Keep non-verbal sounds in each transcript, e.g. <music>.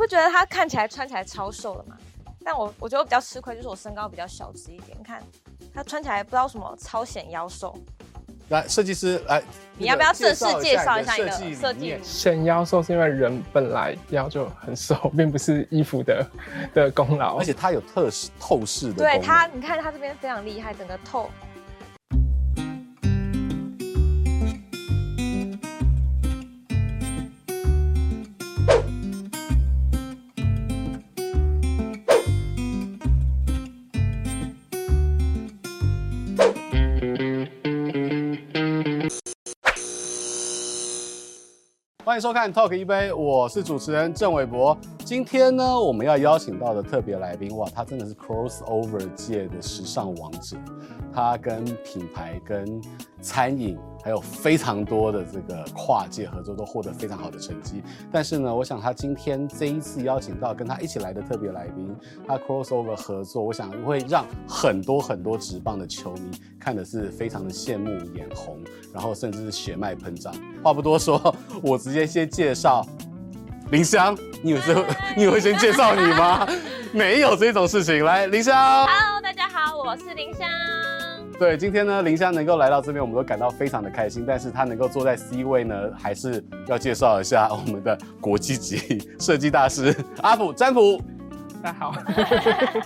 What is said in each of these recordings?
不觉得他看起来穿起来超瘦的吗？但我我觉得我比较吃亏，就是我身高比较小只一点。你看他穿起来不知道什么超显腰瘦。来，设计师来，你要不要正式介绍一下你的设计？显腰瘦是因为人本来腰就很瘦，并不是衣服的的功劳。<laughs> 而且它有特 <laughs> 透视的。对它，你看它这边非常厉害，整个透。欢迎收看 Talk 一杯，我是主持人郑伟博。今天呢，我们要邀请到的特别来宾，哇，他真的是 crossover 界的时尚王者。他跟品牌、跟餐饮，还有非常多的这个跨界合作，都获得非常好的成绩。但是呢，我想他今天这一次邀请到跟他一起来的特别来宾，他 crossover 合作，我想会让很多很多职棒的球迷看的是非常的羡慕眼红，然后甚至是血脉喷张。话不多说，我直接先介绍。林香，你以为是，你以为先介绍你吗？<laughs> 没有这种事情。来，林香。Hello，大家好，我是林香。对，今天呢，林香能够来到这边，我们都感到非常的开心。但是她能够坐在 C 位呢，还是要介绍一下我们的国际级设计大师阿普詹普。大家好。<laughs>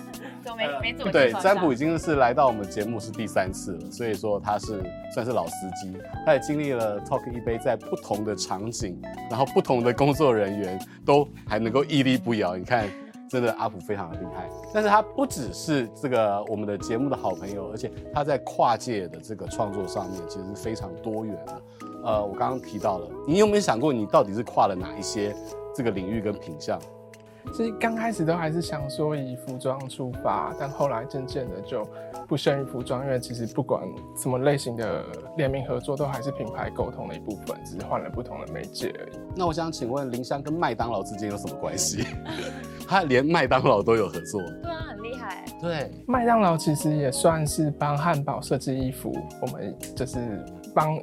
<laughs> 没没怎么对，占卜已经是来到我们节目是第三次了，所以说他是算是老司机，他也经历了 Talk 一杯在不同的场景，然后不同的工作人员都还能够屹立不摇。你看，真的阿普非常的厉害。但是他不只是这个我们的节目的好朋友，而且他在跨界的这个创作上面其实是非常多元的。呃，我刚刚提到了，你有没有想过你到底是跨了哪一些这个领域跟品项？其实刚开始都还是想说以服装出发，但后来渐渐的就不限于服装，因为其实不管什么类型的联名合作，都还是品牌沟通的一部分，只是换了不同的媒介而已。那我想请问林香跟麦当劳之间有什么关系？<laughs> 他连麦当劳都有合作？对啊，很厉害。对，麦当劳其实也算是帮汉堡设计衣服，我们就是帮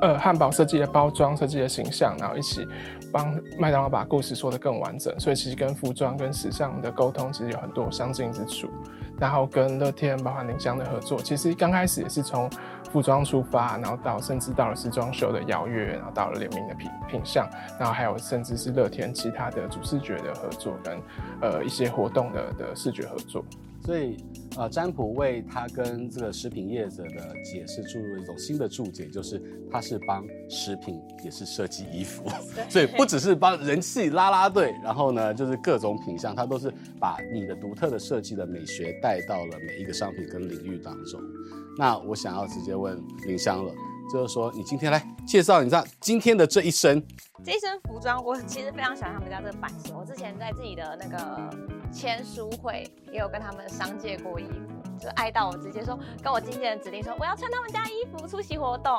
呃汉堡设计的包装、设计的形象，然后一起。帮麦当劳把故事说得更完整，所以其实跟服装跟时尚的沟通其实有很多相近之处。然后跟乐天、包括林襄的合作，其实刚开始也是从服装出发，然后到甚至到了时装秀的邀约，然后到了联名的品品项，然后还有甚至是乐天其他的主视觉的合作跟呃一些活动的的视觉合作。所以，呃，占卜为他跟这个食品业者的解释注入了一种新的注解，就是他是帮食品也是设计衣服，所以不只是帮人气拉拉队，然后呢，就是各种品相，他都是把你的独特的设计的美学带到了每一个商品跟领域当中。那我想要直接问林香了，就是说你今天来介绍，你知道今天的这一身，这一身服装，我其实非常喜欢他们家这个版型，我之前在自己的那个。签书会也有跟他们商借过衣服，就爱到我直接说跟我经纪人指定说我要穿他们家衣服出席活动。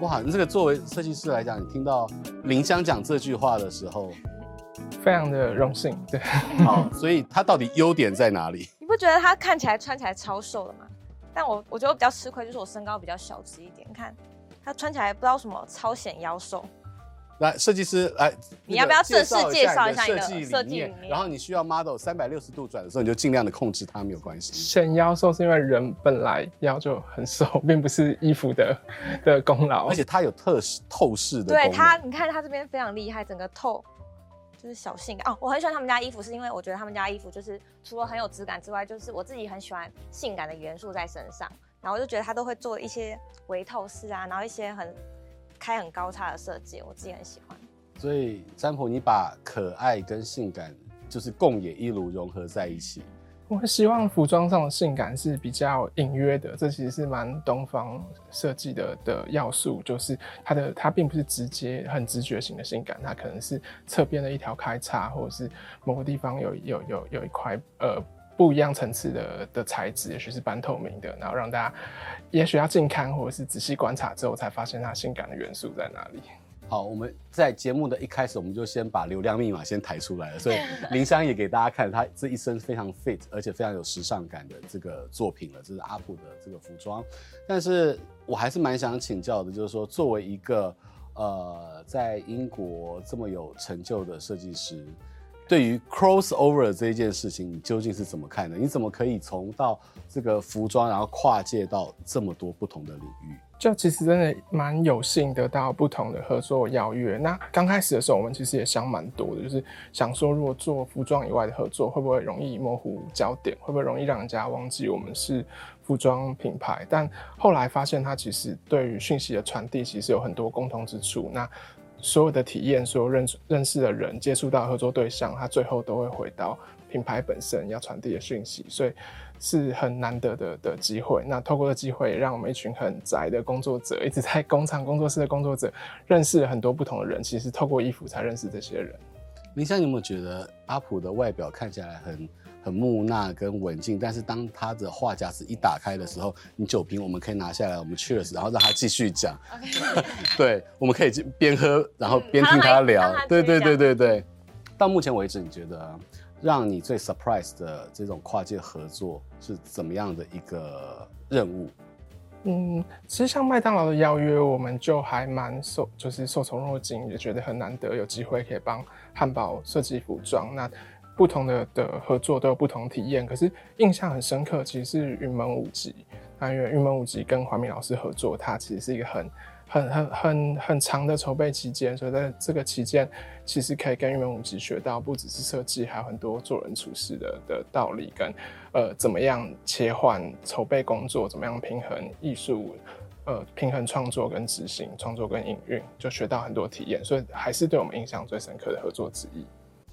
哇，你这个作为设计师来讲，你听到林湘讲这句话的时候，<laughs> 非常的荣幸。对，好，所以他到底优点在哪里？你不觉得他看起来穿起来超瘦的吗？但我我觉得我比较吃亏，就是我身高比较小只一点。你看他穿起来不知道什么超显腰瘦。来，设计师来，你要不要正式介绍一下你的设计理念？然后你需要 model 三百六十度转的时候，你就尽量的控制它，没有关系。显腰瘦是因为人本来腰就很瘦，并不是衣服的的功劳。而且它有特视透视的。对它，你看它这边非常厉害，整个透就是小性感哦。我很喜欢他们家衣服，是因为我觉得他们家衣服就是除了很有质感之外，就是我自己很喜欢性感的元素在身上。然后我就觉得它都会做一些微透视啊，然后一些很。开很高叉的设计，我自己很喜欢。所以占卜，你把可爱跟性感就是共冶一炉融合在一起。我希望服装上的性感是比较隐约的，这其实是蛮东方设计的的要素，就是它的它并不是直接很直觉型的性感，它可能是侧边的一条开叉，或者是某个地方有有有有一块呃。不一样层次的的材质，也许是半透明的，然后让大家也许要近看或者是仔细观察之后，才发现它性感的元素在哪里。好，我们在节目的一开始，我们就先把流量密码先抬出来了，所以 <laughs> 林襄也给大家看她这一身非常 fit 而且非常有时尚感的这个作品了，这是阿普的这个服装。但是我还是蛮想请教的，就是说作为一个呃在英国这么有成就的设计师。对于 crossover 这一件事情，你究竟是怎么看的？你怎么可以从到这个服装，然后跨界到这么多不同的领域？就其实真的蛮有幸得到不同的合作邀约。那刚开始的时候，我们其实也想蛮多的，就是想说，如果做服装以外的合作，会不会容易模糊焦点？会不会容易让人家忘记我们是服装品牌？但后来发现，它其实对于讯息的传递，其实有很多共同之处。那所有的体验，所有认认识的人，接触到合作对象，他最后都会回到品牌本身要传递的讯息，所以是很难得的的机会。那透过这机会，让我们一群很宅的工作者，一直在工厂工作室的工作者，认识了很多不同的人。其实透过衣服才认识这些人。林香，你有没有觉得阿普的外表看起来很？很木讷跟文静，但是当他的话匣子一打开的时候，你酒瓶我们可以拿下来，我们 cheers，然后让他继续讲。<laughs> 对，我们可以边喝然后边听他聊。嗯、对对对对对。到目前为止，你觉得让你最 surprise 的这种跨界合作是怎么样的一个任务？嗯，其实像麦当劳的邀约，我们就还蛮受，就是受宠若惊，也觉得很难得有机会可以帮汉堡设计服装。那不同的的合作都有不同体验，可是印象很深刻，其实是云门舞集。那因为云门舞集跟怀民老师合作，它其实是一个很、很、很、很、很长的筹备期间，所以在这个期间，其实可以跟云门舞集学到不只是设计，还有很多做人处事的的道理，跟呃怎么样切换筹备工作，怎么样平衡艺术，呃平衡创作跟执行，创作跟营运，就学到很多体验，所以还是对我们印象最深刻的合作之一。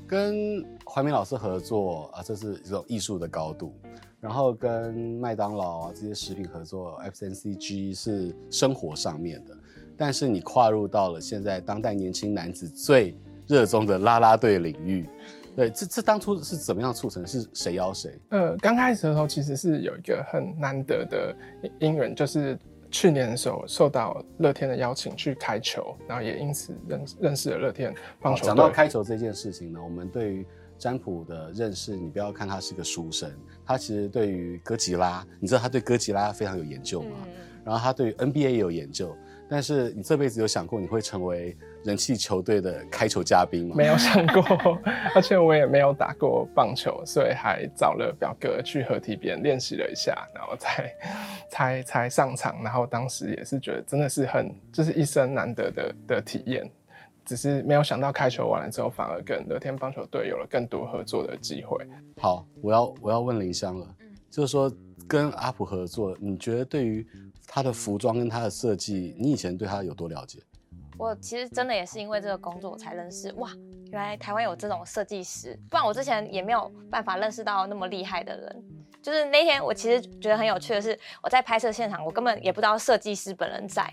跟怀民老师合作啊，这是一种艺术的高度。然后跟麦当劳啊这些食品合作，FNCG 是生活上面的。但是你跨入到了现在当代年轻男子最热衷的啦啦队领域，对，这这当初是怎么样促成？是谁邀谁？呃，刚开始的时候其实是有一个很难得的因缘，就是。去年的时候受到乐天的邀请去开球，然后也因此认认识了乐天棒球。讲到开球这件事情呢，我们对于占卜的认识，你不要看他是个书生，他其实对于哥吉拉，你知道他对哥吉拉非常有研究吗？嗯、然后他对于 NBA 也有研究。但是你这辈子有想过你会成为人气球队的开球嘉宾吗？没有想过，而且我也没有打过棒球，所以还找了表哥去合体边练习了一下，然后才才才上场。然后当时也是觉得真的是很，就是一生难得的的体验。只是没有想到开球完了之后，反而跟乐天棒球队有了更多合作的机会。好，我要我要问林香了，就是说跟阿普合作，你觉得对于？他的服装跟他的设计，你以前对他有多了解？我其实真的也是因为这个工作我才认识，哇，原来台湾有这种设计师，不然我之前也没有办法认识到那么厉害的人。就是那天我其实觉得很有趣的是，我在拍摄现场，我根本也不知道设计师本人在，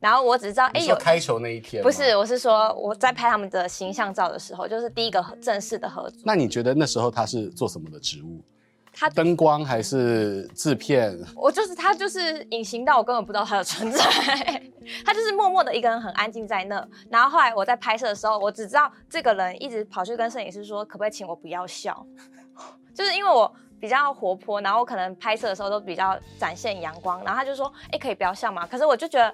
然后我只知道哎有开球那一天，不是，我是说我在拍他们的形象照的时候，就是第一个正式的合作。那你觉得那时候他是做什么的职务？他灯光还是制片？我就是他，就是隐形到我根本不知道他的存在。<laughs> 他就是默默的一个人，很安静在那。然后后来我在拍摄的时候，我只知道这个人一直跑去跟摄影师说，可不可以请我不要笑？<laughs> 就是因为我比较活泼，然后我可能拍摄的时候都比较展现阳光。然后他就说，哎、欸，可以不要笑嘛？可是我就觉得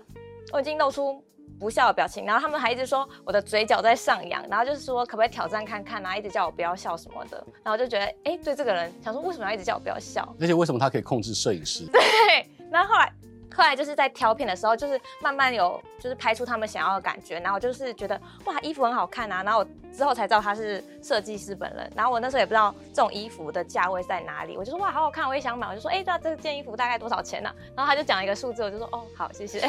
我已经露出。不笑的表情，然后他们还一直说我的嘴角在上扬，然后就是说可不可以挑战看看，然后一直叫我不要笑什么的，然后就觉得哎，对这个人想说为什么要一直叫我不要笑？而且为什么他可以控制摄影师？<laughs> 对，然后后来后来就是在挑片的时候，就是慢慢有就是拍出他们想要的感觉，然后就是觉得哇衣服很好看啊，然后我之后才知道他是设计师本人，然后我那时候也不知道这种衣服的价位在哪里，我就说哇好好看，我也想买，我就说哎，那这件衣服大概多少钱呢？然后他就讲一个数字，我就说哦好谢谢。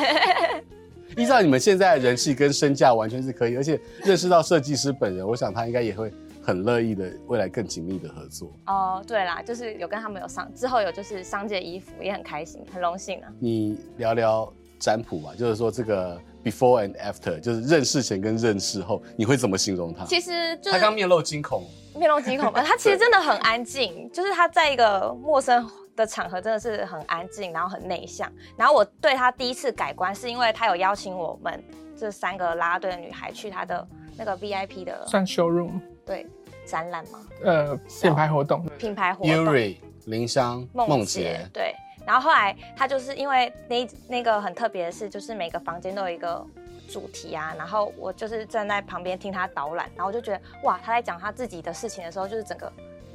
依照你们现在的人气跟身价，完全是可以，<laughs> 而且认识到设计师本人，我想他应该也会很乐意的未来更紧密的合作。哦，对啦，就是有跟他们有商之后有就是商界衣服，也很开心，很荣幸啊。你聊聊占卜吧，就是说这个 before and after，就是认识前跟认识后，你会怎么形容他？其实就是他刚面露惊恐，面露惊恐吧，他其实真的很安静，<laughs> 就是他在一个陌生。的场合真的是很安静，然后很内向。然后我对他第一次改观，是因为他有邀请我们这三个啦啦队的女孩去他的那个 VIP 的算 showroom 对展览吗？呃，品牌活动，品牌活动。Yuri 林香梦洁对。然后后来他就是因为那那个很特别的是，就是每个房间都有一个主题啊，然后我就是站在旁边听他导览，然后我就觉得哇，他在讲他自己的事情的时候，就是整个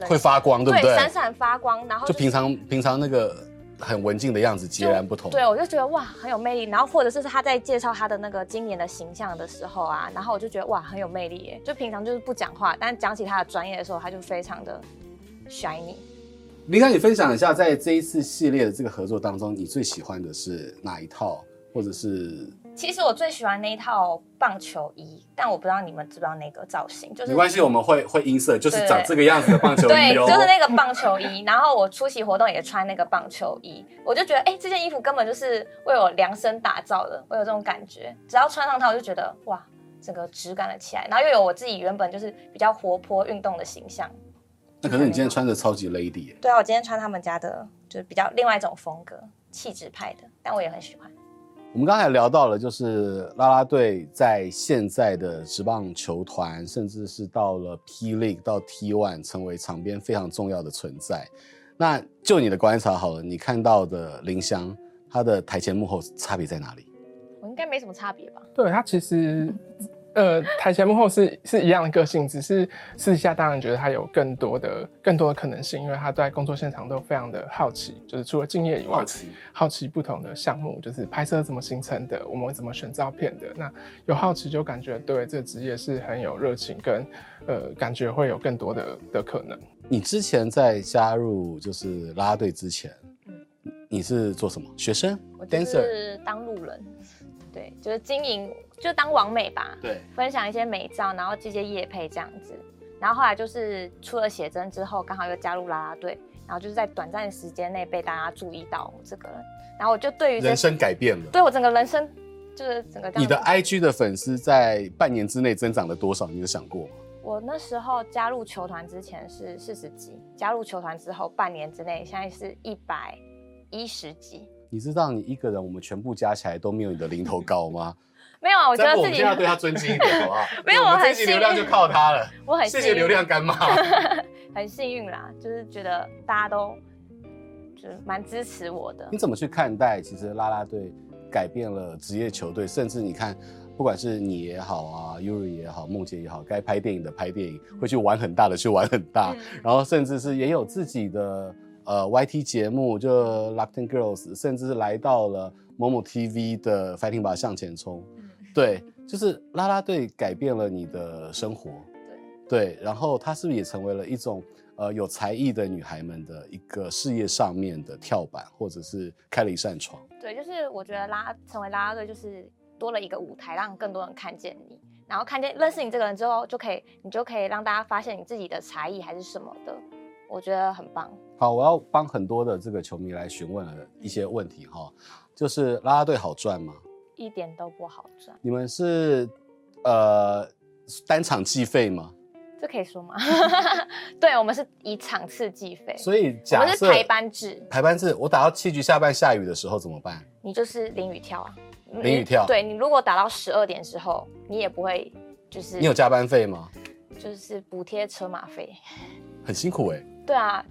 会发光，对不对？对，闪闪发光，然后、就是、就平常平常那个很文静的样子截然不同。对，我就觉得哇，很有魅力。然后或者是他在介绍他的那个今年的形象的时候啊，然后我就觉得哇，很有魅力耶。就平常就是不讲话，但讲起他的专业的时候，他就非常的 shiny。林康，你分享一下，在这一次系列的这个合作当中，你最喜欢的是哪一套，或者是？其实我最喜欢那一套棒球衣，但我不知道你们知不知道那个造型，就是没关系，我们会会音色，就是长这个样子的棒球衣对，就是那个棒球衣。然后我出席活动也穿那个棒球衣，我就觉得，哎，这件衣服根本就是为我量身打造的，我有这种感觉。只要穿上它，我就觉得哇，整个质感了起来，然后又有我自己原本就是比较活泼运动的形象。那可是你今天穿的超级 lady 耶。对啊，我今天穿他们家的，就是比较另外一种风格，气质派的，但我也很喜欢。我们刚才聊到了，就是啦啦队在现在的职棒球团，甚至是到了 P League 到 T One，成为场边非常重要的存在。那就你的观察好了，你看到的林香，他的台前幕后差别在哪里？我应该没什么差别吧？对，他其实。呃，台前幕后是是一样的个性，只是私底下当然觉得他有更多的更多的可能性，因为他在工作现场都非常的好奇，就是除了敬业以外，好奇好奇不同的项目，就是拍摄怎么形成的，我们怎么选照片的。那有好奇就感觉对这个职业是很有热情，跟呃感觉会有更多的的可能。你之前在加入就是啦啦队之前，嗯，你是做什么？学生？我就是当路人。对，就是经营，就当网美吧。对，分享一些美照，然后这些夜配这样子。然后后来就是出了写真之后，刚好又加入啦啦队，然后就是在短暂的时间内被大家注意到这个人。然后我就对于人生改变了，对我整个人生就是整个。你的 IG 的粉丝在半年之内增长了多少？你有想过吗？我那时候加入球团之前是四十几，加入球团之后半年之内，现在是一百一十几。你知道你一个人，我们全部加起来都没有你的零头高吗？没有啊，我觉得自己我们要对他尊敬一点，好不好？<laughs> 没有，我很 <laughs> 幸运，流量就靠他了。我很谢谢流量干妈，<laughs> 很幸运啦，就是觉得大家都就是蛮支持我的。你怎么去看待？其实拉拉队改变了职业球队，甚至你看，不管是你也好啊，Yuri 也好，梦姐也好，该拍电影的拍电影，会去玩很大的去玩很大，嗯、然后甚至是也有自己的。呃，YT 节目就 Locked In Girls，甚至是来到了某某 TV 的 Fighting 吧向前冲，嗯，对，就是啦啦队改变了你的生活，对，对，然后它是不是也成为了一种呃有才艺的女孩们的一个事业上面的跳板，或者是开了一扇窗？对，就是我觉得拉成为啦啦队就是多了一个舞台，让更多人看见你，然后看见认识你这个人之后，就可以你就可以让大家发现你自己的才艺还是什么的。我觉得很棒。好，我要帮很多的这个球迷来询问一些问题哈，就是啦啦队好赚吗？一点都不好赚。你们是呃单场计费吗？这可以说吗？<laughs> 对，我们是以场次计费。所以假设我们是排班制。排班制，我打到七局下半下雨的时候怎么办？你就是淋雨跳啊。淋雨跳。对，你如果打到十二点之后，你也不会就是。你有加班费吗？就是补贴车马费。很辛苦哎、欸。对啊，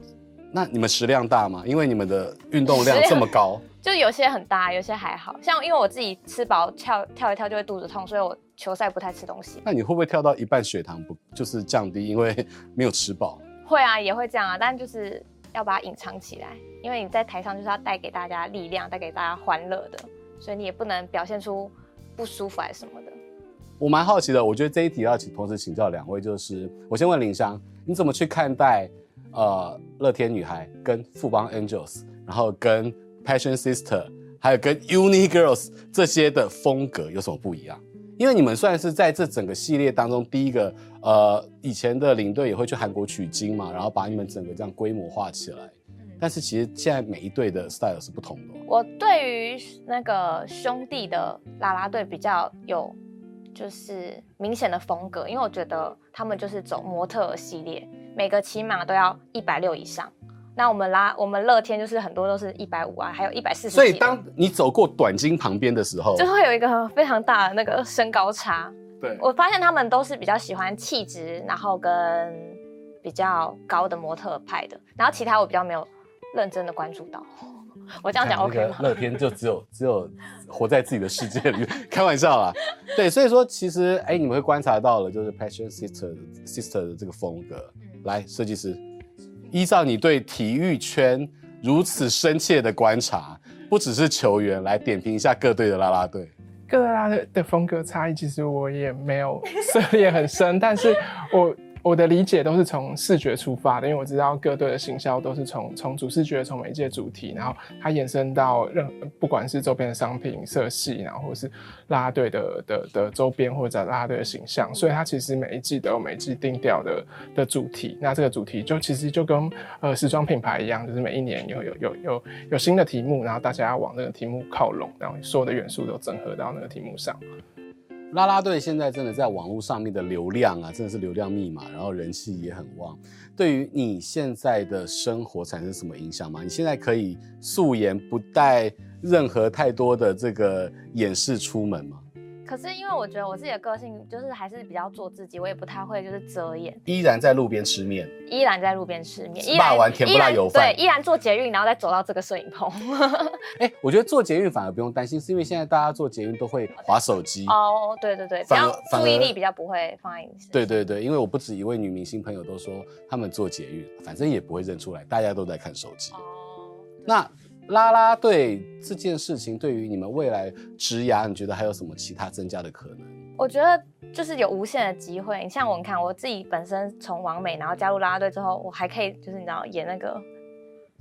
那你们食量大吗？因为你们的运动量这么高，就有些很大，有些还好像因为我自己吃饱跳跳一跳就会肚子痛，所以我球赛不太吃东西。那你会不会跳到一半血糖不就是降低，因为没有吃饱？会啊，也会这样啊，但就是要把它隐藏起来，因为你在台上就是要带给大家力量，带给大家欢乐的，所以你也不能表现出不舒服还是什么的。我蛮好奇的，我觉得这一题要请同时请教两位，就是我先问林香，你怎么去看待？呃，乐天女孩跟富邦 Angels，然后跟 Passion Sister，还有跟 Uni Girls 这些的风格有什么不一样？因为你们算是在这整个系列当中第一个，呃，以前的领队也会去韩国取经嘛，然后把你们整个这样规模化起来。但是其实现在每一队的 style 是不同的。我对于那个兄弟的啦啦队比较有就是明显的风格，因为我觉得他们就是走模特系列。每个起码都要一百六以上，那我们拉我们乐天就是很多都是一百五啊，还有一百四十。所以当你走过短金旁边的时候，就会有一个非常大的那个身高差。对，我发现他们都是比较喜欢气质，然后跟比较高的模特派的，然后其他我比较没有认真的关注到。我这样讲 OK 吗？乐天就只有只有活在自己的世界里面，开玩笑啦。对，所以说其实哎、欸，你们会观察到了，就是 Passion Sister Sister 的这个风格。来，设计师，依照你对体育圈如此深切的观察，不只是球员，来点评一下各队的啦啦队。各队啦啦队的风格差异，其实我也没有涉猎很深，但是我。我的理解都是从视觉出发的，因为我知道各队的行销都是从从主视觉、从媒介主题，然后它延伸到任不管是周边的商品、色系，然后或是啦啦队的的的周边或者啦啦队的形象，所以它其实每一季都有每一季定调的的主题。那这个主题就其实就跟呃时装品牌一样，就是每一年有有有有有新的题目，然后大家要往那个题目靠拢，然后所有的元素都整合到那个题目上。啦啦队现在真的在网络上面的流量啊，真的是流量密码，然后人气也很旺。对于你现在的生活产生什么影响吗？你现在可以素颜不带任何太多的这个掩饰出门吗？可是因为我觉得我自己的个性就是还是比较做自己，我也不太会就是遮掩。依然在路边吃面，依然在路边吃面，依然完甜不辣油饭，对，依然做捷运，然后再走到这个摄影棚。<laughs> 哎、欸，我觉得做捷运反而不用担心，是因为现在大家做捷运都会划手机。哦，对对对，反而注意力比较不会放在。对对对，因为我不止一位女明星朋友都说，他们做捷运反正也不会认出来，大家都在看手机。哦，那。拉拉队这件事情对于你们未来职涯，你觉得还有什么其他增加的可能？我觉得就是有无限的机会。你像我看，我自己本身从王美，然后加入拉拉队之后，我还可以就是你知道演那个。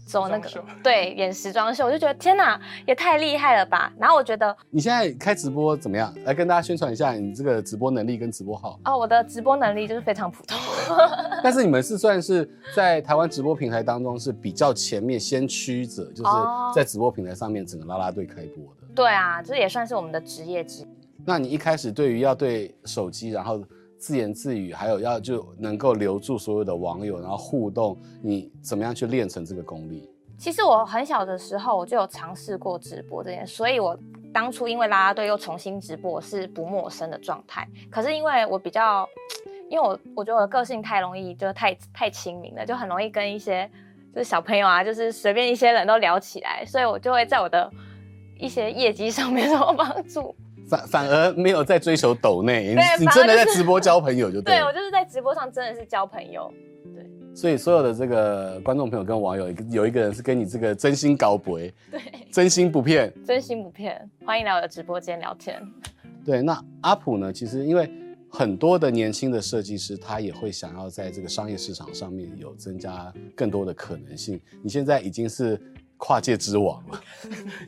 走那个对演时装秀，我就觉得天哪，也太厉害了吧！然后我觉得你现在开直播怎么样？来跟大家宣传一下你这个直播能力跟直播号哦。我的直播能力就是非常普通，<laughs> 但是你们是算是在台湾直播平台当中是比较前面先驱者，就是在直播平台上面整个啦啦队开播的。对啊，这也算是我们的职业之一。那你一开始对于要对手机，然后。自言自语，还有要就能够留住所有的网友，然后互动，你怎么样去练成这个功力？其实我很小的时候我就有尝试过直播这件事，所以我当初因为啦啦队又重新直播，是不陌生的状态。可是因为我比较，因为我我觉得我的个性太容易，就太太亲民了，就很容易跟一些就是小朋友啊，就是随便一些人都聊起来，所以我就会在我的一些业绩上面 <laughs> 有帮助。反反而没有在追求抖内，你你真的在直播交朋友就对。对，我就是在直播上真的是交朋友，对。所以所有的这个观众朋友跟网友，有一个人是跟你这个真心搞博，<laughs> 对，真心不骗，真心不骗，欢迎来我的直播间聊天。对，那阿普呢？其实因为很多的年轻的设计师，他也会想要在这个商业市场上面有增加更多的可能性。你现在已经是。跨界之王了，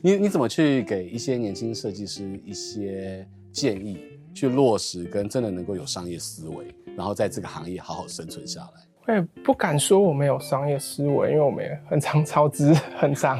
你你怎么去给一些年轻设计师一些建议，去落实跟真的能够有商业思维，然后在这个行业好好生存下来？我也不敢说我们有商业思维，因为我们也很常超支，很 <laughs> 常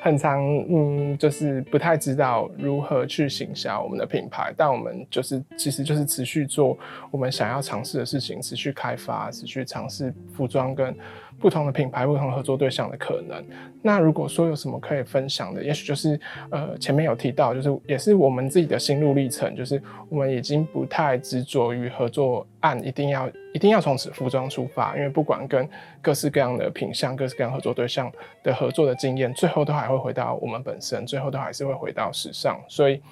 很常，嗯，就是不太知道如何去行销我们的品牌。但我们就是其实就是持续做我们想要尝试的事情，持续开发，持续尝试服装跟。不同的品牌、不同合作对象的可能。那如果说有什么可以分享的，也许就是呃前面有提到，就是也是我们自己的心路历程，就是我们已经不太执着于合作案一定要一定要从此服装出发，因为不管跟各式各样的品相、各式各样合作对象的合作的经验，最后都还会回到我们本身，最后都还是会回到时尚。所以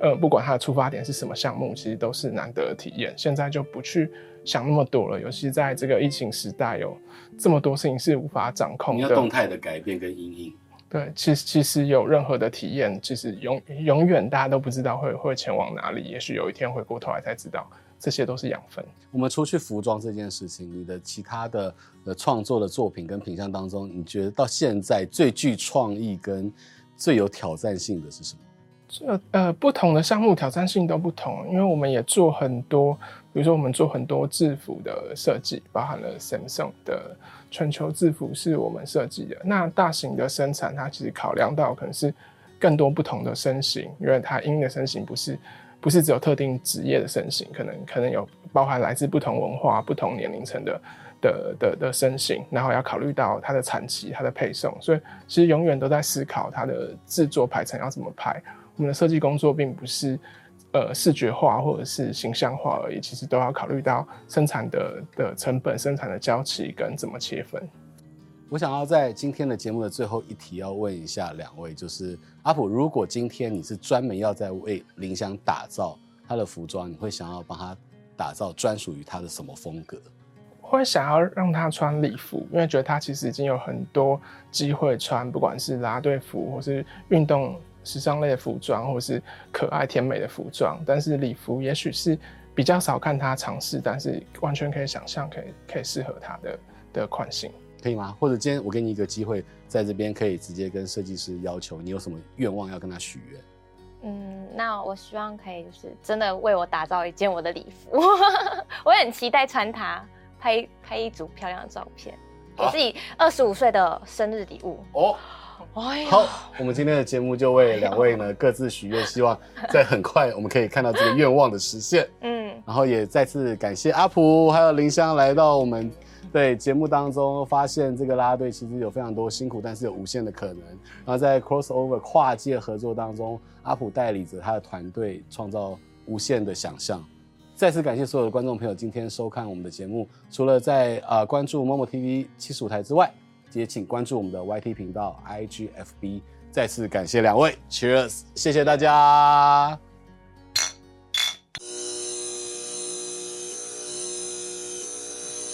呃不管它的出发点是什么项目，其实都是难得的体验。现在就不去想那么多了，尤其在这个疫情时代有。这么多事情是无法掌控的，你要动态的改变跟阴影。对，其实其实有任何的体验，其实永永远大家都不知道会会前往哪里。也许有一天回过头来才知道，这些都是养分。我们除去服装这件事情，你的其他的呃创作的作品跟品相当中，你觉得到现在最具创意跟最有挑战性的是什么？这呃，不同的项目挑战性都不同，因为我们也做很多。比如说，我们做很多制服的设计，包含了 Samsung 的全球制服是我们设计的。那大型的生产，它其实考量到可能是更多不同的身形，因为它因的身形不是不是只有特定职业的身形，可能可能有包含来自不同文化、不同年龄层的的的的身形，然后要考虑到它的产期、它的配送，所以其实永远都在思考它的制作排程要怎么排。我们的设计工作并不是。呃，视觉化或者是形象化而已，其实都要考虑到生产的的成本、生产的交期跟怎么切分。我想要在今天的节目的最后一题要问一下两位，就是阿普，如果今天你是专门要在为林香打造他的服装，你会想要帮他打造专属于他的什么风格？会想要让他穿礼服，因为觉得他其实已经有很多机会穿，不管是啦队服，或是运动时尚类的服装，或是可爱甜美的服装。但是礼服也许是比较少看他尝试，但是完全可以想象，可以可以适合他的的款型。可以吗？或者今天我给你一个机会，在这边可以直接跟设计师要求，你有什么愿望要跟他许愿？嗯，那我希望可以就是真的为我打造一件我的礼服，<laughs> 我很期待穿它，拍拍一组漂亮的照片，给自己二十五岁的生日礼物。哦，哎，好，我们今天的节目就为两位呢各自许愿，希望在很快我们可以看到这个愿望的实现。嗯，然后也再次感谢阿普还有林香来到我们。对节目当中发现这个啦啦队其实有非常多辛苦，但是有无限的可能。然后在 crossover 跨界合作当中，阿普带领着他的团队创造无限的想象。再次感谢所有的观众朋友今天收看我们的节目。除了在呃关注 Momo TV 七十五台之外，也请关注我们的 YT 频道 IGFB。再次感谢两位，Cheers，谢谢大家。